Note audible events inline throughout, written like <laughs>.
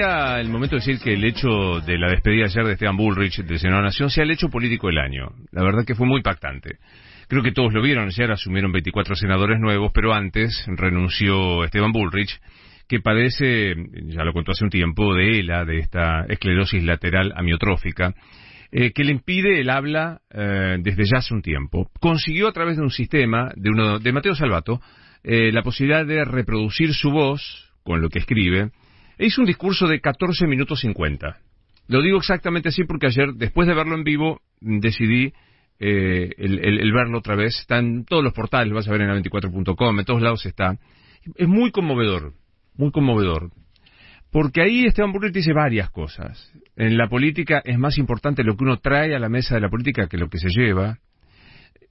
Era el momento de decir que el hecho de la despedida ayer de Esteban Bullrich de Senado Nación sea el hecho político del año. La verdad que fue muy impactante. Creo que todos lo vieron, ayer asumieron 24 senadores nuevos, pero antes renunció Esteban Bullrich, que padece, ya lo contó hace un tiempo, de ELA, de esta esclerosis lateral amiotrófica, eh, que le impide el habla eh, desde ya hace un tiempo. Consiguió a través de un sistema, de, uno, de Mateo Salvato, eh, la posibilidad de reproducir su voz con lo que escribe, hizo un discurso de 14 minutos 50. Lo digo exactamente así porque ayer, después de verlo en vivo, decidí eh, el, verlo otra vez. Está en todos los portales, vas a ver en a24.com, en todos lados está. Es muy conmovedor, muy conmovedor. Porque ahí Esteban Burrit dice varias cosas. En la política es más importante lo que uno trae a la mesa de la política que lo que se lleva.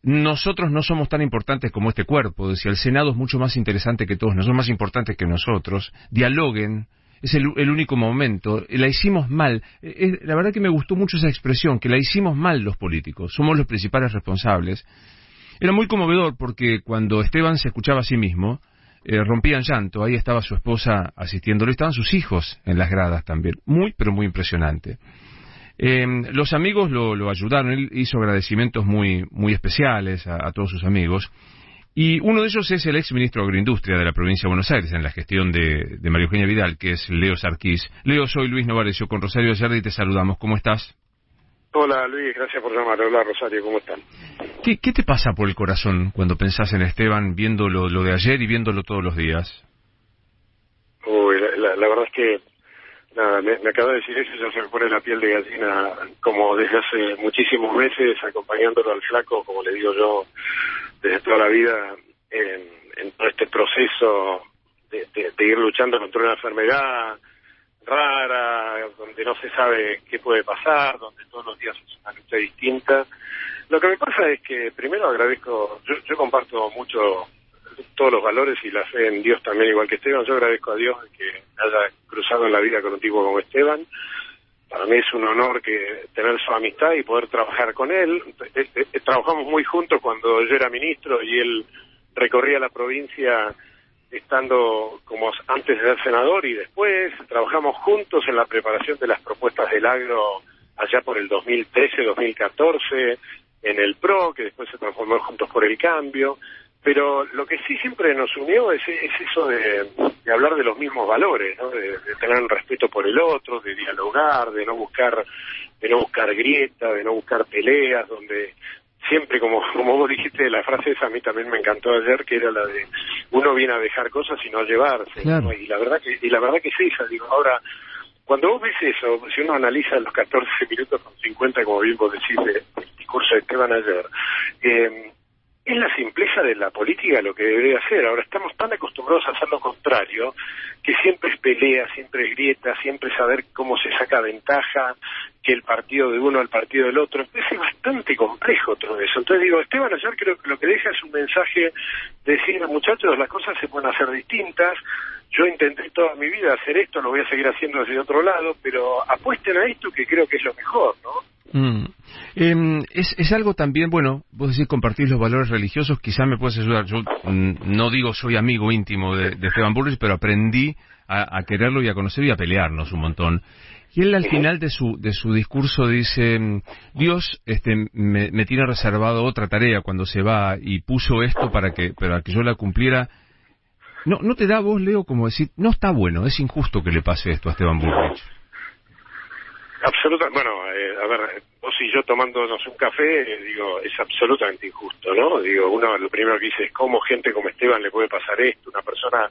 Nosotros no somos tan importantes como este cuerpo. Decía, el Senado es mucho más interesante que todos, no son más importantes que nosotros. Dialoguen, es el, el, único momento. La hicimos mal. Es, la verdad que me gustó mucho esa expresión, que la hicimos mal los políticos. Somos los principales responsables. Era muy conmovedor porque cuando Esteban se escuchaba a sí mismo, eh, rompía en llanto. Ahí estaba su esposa asistiéndolo. Estaban sus hijos en las gradas también. Muy, pero muy impresionante. Eh, los amigos lo, lo, ayudaron. Él hizo agradecimientos muy, muy especiales a todos sus amigos. Y uno de ellos es el ex ministro de Agroindustria de la provincia de Buenos Aires, en la gestión de, de María Eugenia Vidal, que es Leo Sarquís. Leo, soy Luis Novarecio con Rosario Ayerdi y te saludamos. ¿Cómo estás? Hola Luis, gracias por llamar. Hola Rosario, ¿cómo están? ¿Qué, ¿Qué, te pasa por el corazón cuando pensás en Esteban, viendo lo, lo de ayer y viéndolo todos los días? Uy, la, la, la verdad es que nada, me, me acaba de decir eso, ya se me pone la piel de gallina, como desde hace muchísimos meses, acompañándolo al flaco, como le digo yo, desde toda la vida en, en todo este proceso de, ir luchando contra una enfermedad rara, donde no se sabe qué puede pasar, donde todos los días es una lucha distinta. Lo que me pasa es que primero agradezco, yo, yo comparto mucho todos los valores y la fe en Dios también, igual que Esteban. Yo agradezco a Dios que haya cruzado en la vida con un tipo como Esteban. Para mí es un honor que tener su amistad y poder trabajar con él. Eh, eh, trabajamos muy juntos cuando yo era ministro y él recorría la provincia estando como antes de ser senador y después trabajamos juntos en la preparación de las propuestas del agro allá por el 2013-2014 en el PRO, que después se transformó Juntos por el Cambio. Pero lo que sí siempre nos unió es, es eso de, de, hablar de los mismos valores, ¿no? de, de, tener un respeto por el otro, de dialogar, de no buscar, de no buscar grieta, de no buscar peleas, donde siempre como <laughs> como vos dijiste la frase esa a mí también me encantó ayer que era la de uno viene a dejar cosas y no a llevarse claro. ¿no? y la verdad que y la verdad que es esa digo ahora cuando vos ves eso si uno analiza los 14 minutos con 50 como bien vos decís del discurso de Esteban ayer eh, es la simpleza de la política lo que debería hacer. Ahora estamos tan acostumbrados a hacer lo contrario, que siempre es pelea, siempre es grieta, siempre es saber cómo se saca ventaja, que el partido de uno al partido del otro. Entonces es bastante complejo todo eso. Entonces digo, Esteban ayer creo que lo que deja es un mensaje de decir, muchachos, las cosas se pueden hacer distintas. Yo intenté toda mi vida hacer esto, lo voy a seguir haciendo desde otro lado, pero apuesten a esto que creo que es lo mejor, ¿no? Mm. Eh, es, es, algo también, bueno, vos decís compartir los valores religiosos, quizá me puedes ayudar. Yo mm, no digo soy amigo íntimo de, de Esteban Burris, pero aprendí a, a, quererlo y a conocerlo y a pelearnos un montón. Y él al final de su, de su discurso dice, Dios este, me, me tiene reservado otra tarea cuando se va y puso esto para que, para que yo la cumpliera. No, ¿No te da vos, Leo, como decir, no está bueno, es injusto que le pase esto a Esteban Burrich? Absolutamente, bueno, eh, a ver, vos y yo tomándonos un café, eh, digo, es absolutamente injusto, ¿no? Digo, uno lo primero que dice es cómo gente como Esteban le puede pasar esto, una persona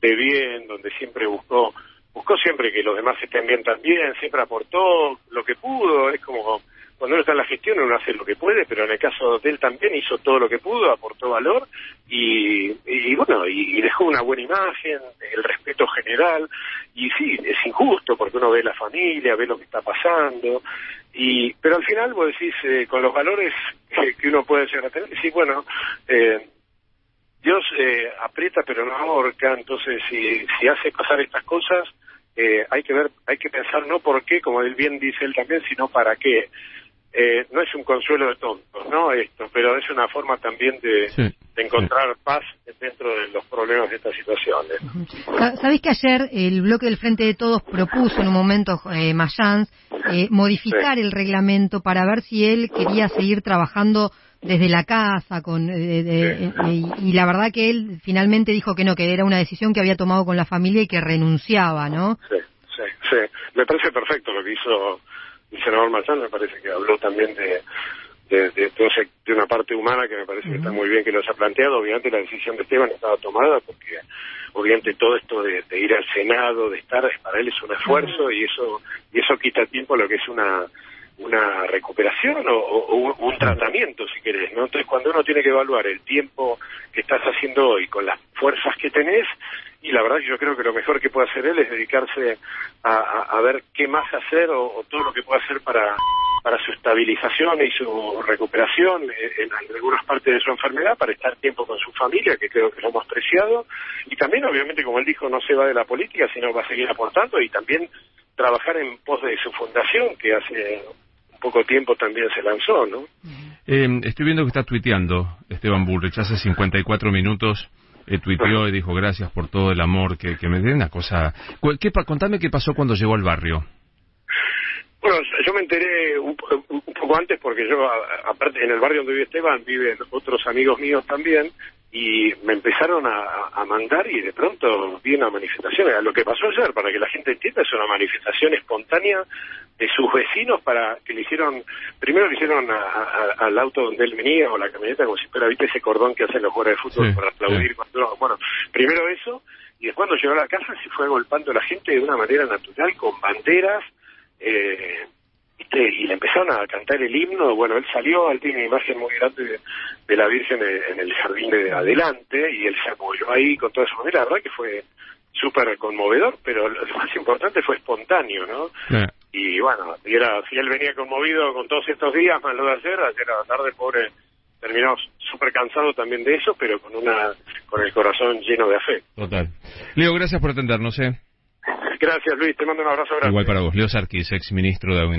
de bien, donde siempre buscó, buscó siempre que los demás estén bien también, siempre aportó lo que pudo, es como cuando uno está en la gestión uno hace lo que puede, pero en el caso de él también hizo todo lo que pudo, aportó valor y, y bueno, y, dejó una buena imagen, el respeto general, y sí, es injusto porque uno ve la familia, ve lo que está pasando, y pero al final vos decís, eh, con los valores que, uno puede llegar a tener, sí, bueno, eh, Dios eh, aprieta pero no ahorca, entonces si, si hace pasar estas cosas, eh, hay que ver, hay que pensar no por qué, como él bien dice él también, sino para qué eh, no es un consuelo de tontos, ¿no? Esto, pero es una forma también de, encontrar paz dentro de los problemas de estas situaciones. Sabéis que ayer el bloque del Frente de Todos propuso en un momento, eh, Mayans, eh, modificar el reglamento para ver si él quería seguir trabajando desde la casa con eh, y la verdad que él finalmente dijo que no que era una decisión que había tomado con la familia y que renunciaba no sí sí sí. Me parece perfecto lo que hizo el senador Machán me parece que habló también de, de, de, una parte humana que me parece que está muy bien que lo haya planteado. Obviamente la decisión de Esteban estaba tomada porque obviamente todo esto de, ir al Senado, de estar, para él es un esfuerzo y eso y eso quita tiempo a lo que es una una recuperación o, un tratamiento, si querés, ¿no? Entonces, cuando uno tiene que evaluar el tiempo que estás haciendo hoy con las fuerzas que tenés, la verdad yo creo que lo mejor que puede hacer él es dedicarse a, ver qué más hacer o, todo lo que puede hacer para, para su estabilización y su recuperación en, algunas partes de su enfermedad, para estar tiempo con su familia, que creo que lo hemos preciado, y también obviamente, como él dijo, no se va de la política, sino va a seguir aportando y también trabajar en pos de su fundación, que hace un poco tiempo también se lanzó, ¿no? Eh, estoy viendo que está tuiteando Esteban Bullrich hace 54 minutos eh, tuiteó y dijo gracias por todo el amor que, me den, una cosa... ¿Qué, contame qué pasó cuando llegó al barrio. Bueno, yo me enteré un, poco antes porque yo, aparte, en el barrio donde vive Esteban, viven otros amigos míos también, y me empezaron a, mandar y de pronto vi una manifestación. Lo que pasó ayer, para que la gente entienda, es una manifestación espontánea de sus vecinos para que le hicieron, primero le hicieron al auto donde él venía o la camioneta como si fuera, viste ese cordón que hacen los jugadores de fútbol para aplaudir. bueno, primero eso y después cuando llegó a la casa se fue golpando a la gente de una manera natural con banderas eh, y le empezaron a cantar el himno, bueno, él salió, él tiene una imagen muy grande de, la Virgen en el jardín de adelante y él se apoyó ahí con toda su manera, la verdad que fue súper conmovedor, pero lo más importante fue espontáneo, ¿no? Y bueno, y era, si él venía conmovido con todos estos días, más lo de ayer, ayer a la tarde, pobre, terminó súper cansado también de eso, pero con una con el corazón lleno de afecto. Total. Leo, gracias por atendernos, ¿eh? Gracias, Luis, te mando un abrazo grande. Igual para vos. Leo Sarkis, ex ministro de